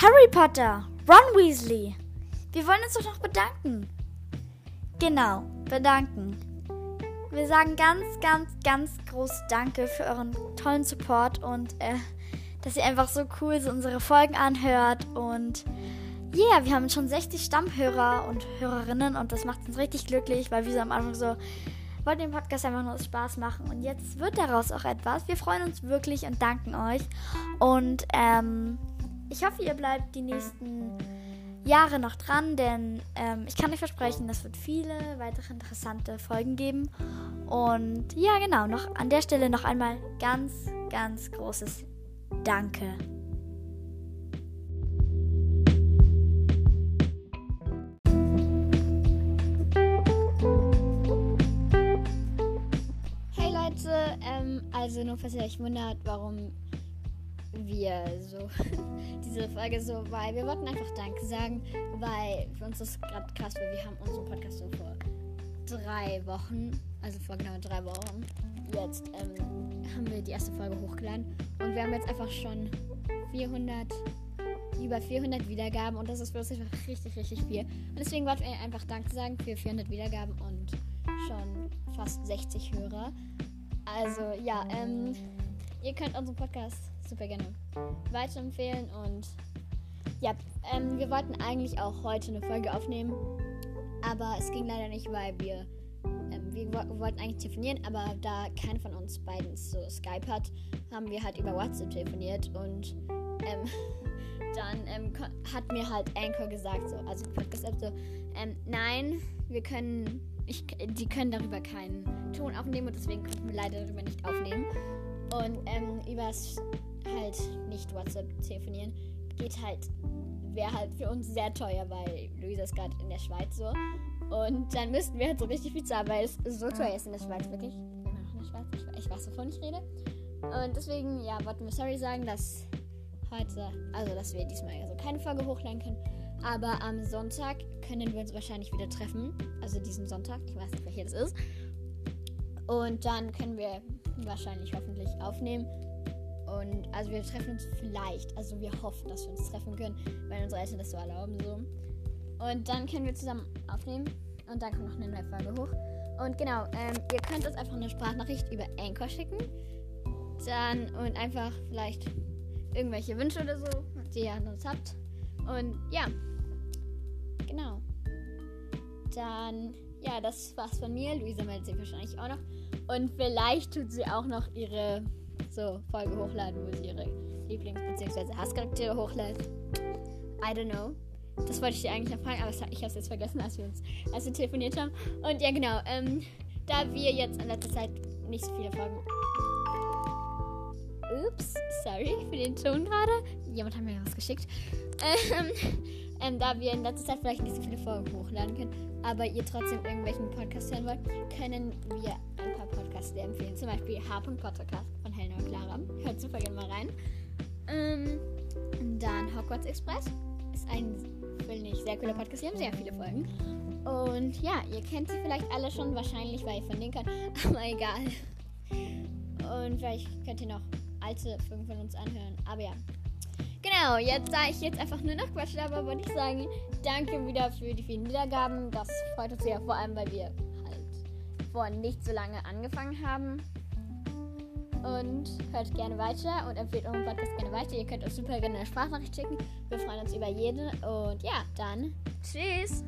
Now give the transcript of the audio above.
Harry Potter, Ron Weasley. Wir wollen uns doch noch bedanken. Genau, bedanken. Wir sagen ganz, ganz, ganz groß Danke für euren tollen Support und äh, dass ihr einfach so cool so unsere Folgen anhört. Und ja, yeah, wir haben schon 60 Stammhörer und Hörerinnen und das macht uns richtig glücklich, weil wir so am Anfang so wollten den Podcast einfach nur Spaß machen und jetzt wird daraus auch etwas. Wir freuen uns wirklich und danken euch. Und ähm, ich hoffe, ihr bleibt die nächsten Jahre noch dran, denn ähm, ich kann euch versprechen, es wird viele weitere interessante Folgen geben. Und ja, genau, noch an der Stelle noch einmal ganz, ganz großes Danke. Hey Leute, ähm, also nur falls ihr euch wundert, warum wir so diese Folge so, weil wir wollten einfach Danke sagen, weil für uns ist gerade krass, weil wir haben unseren Podcast so vor drei Wochen, also vor genau drei Wochen, jetzt ähm, haben wir die erste Folge hochgeladen und wir haben jetzt einfach schon 400, über 400 Wiedergaben und das ist für uns einfach richtig, richtig viel. Und deswegen wollten wir einfach Danke sagen für 400 Wiedergaben und schon fast 60 Hörer. Also ja, ähm, ihr könnt unseren Podcast super gerne weiterempfehlen. Und ja, ähm, wir wollten eigentlich auch heute eine Folge aufnehmen, aber es ging leider nicht, weil wir, ähm, wir, wollten eigentlich telefonieren, aber da keiner von uns beiden so Skype hat, haben wir halt über WhatsApp telefoniert und ähm, dann ähm, hat mir halt Anchor gesagt, so, also Podcast-App so, ähm, nein, wir können, ich, die können darüber keinen Ton aufnehmen und deswegen konnten wir leider darüber nicht aufnehmen. Und ähm, übers halt nicht WhatsApp telefonieren, geht halt, wäre halt für uns sehr teuer, weil Luisa ist gerade in der Schweiz so. Und dann müssten wir halt so richtig viel zahlen, weil es so teuer ist in der Schweiz, wirklich. In der Schweiz, ich, ich weiß, wovon ich rede. Und deswegen, ja, wollten wir sorry sagen, dass heute, also dass wir diesmal also keine Folge hochladen können. Aber am Sonntag können wir uns wahrscheinlich wieder treffen. Also diesen Sonntag, ich weiß nicht, welcher das ist. Und dann können wir wahrscheinlich hoffentlich aufnehmen. Und also wir treffen uns vielleicht, also wir hoffen, dass wir uns treffen können, weil unsere Eltern das so erlauben. So. Und dann können wir zusammen aufnehmen und dann kommt noch eine neue Folge hoch. Und genau, ähm, ihr könnt uns einfach eine Sprachnachricht über Anchor schicken. Dann und einfach vielleicht irgendwelche Wünsche oder so, die ihr an uns habt. Und ja, genau. Dann, ja, das war's von mir. Luisa meldet sich wahrscheinlich auch noch. Und vielleicht tut sie auch noch ihre so Folge hochladen, wo sie ihre Lieblings- bzw. Hasscharaktere hochlädt. I don't know. Das wollte ich dir eigentlich noch fragen, aber ich habe es jetzt vergessen, als wir uns als wir telefoniert haben. Und ja, genau. Ähm, da wir jetzt in letzter Zeit nicht so viele Folgen. Ups, sorry für den Ton gerade. Jemand hat mir was geschickt. Ähm, ähm, da wir in letzter Zeit vielleicht nicht so viele Folgen hochladen können, aber ihr trotzdem irgendwelchen Podcast hören wollt, können wir ein paar Podcasts empfehlen. Zum Beispiel H. Podcast Clara. Hört super gerne mal rein. Ähm, dann Hogwarts Express ist ein, finde ich, sehr cooler Podcast. Die haben sehr viele Folgen. Und ja, ihr kennt sie vielleicht alle schon, wahrscheinlich, weil ich von denen kann. Aber egal. Und vielleicht könnt ihr noch alte Folgen von uns anhören. Aber ja. Genau, jetzt da ich jetzt einfach nur noch Quatsch aber wollte ich sagen, danke wieder für die vielen Wiedergaben. Das freut uns sehr, vor allem, weil wir halt vor nicht so lange angefangen haben und hört gerne weiter und empfehlt unseren Podcast gerne weiter. Ihr könnt uns super gerne eine Sprachnachricht schicken. Wir freuen uns über jede. Und ja, dann tschüss.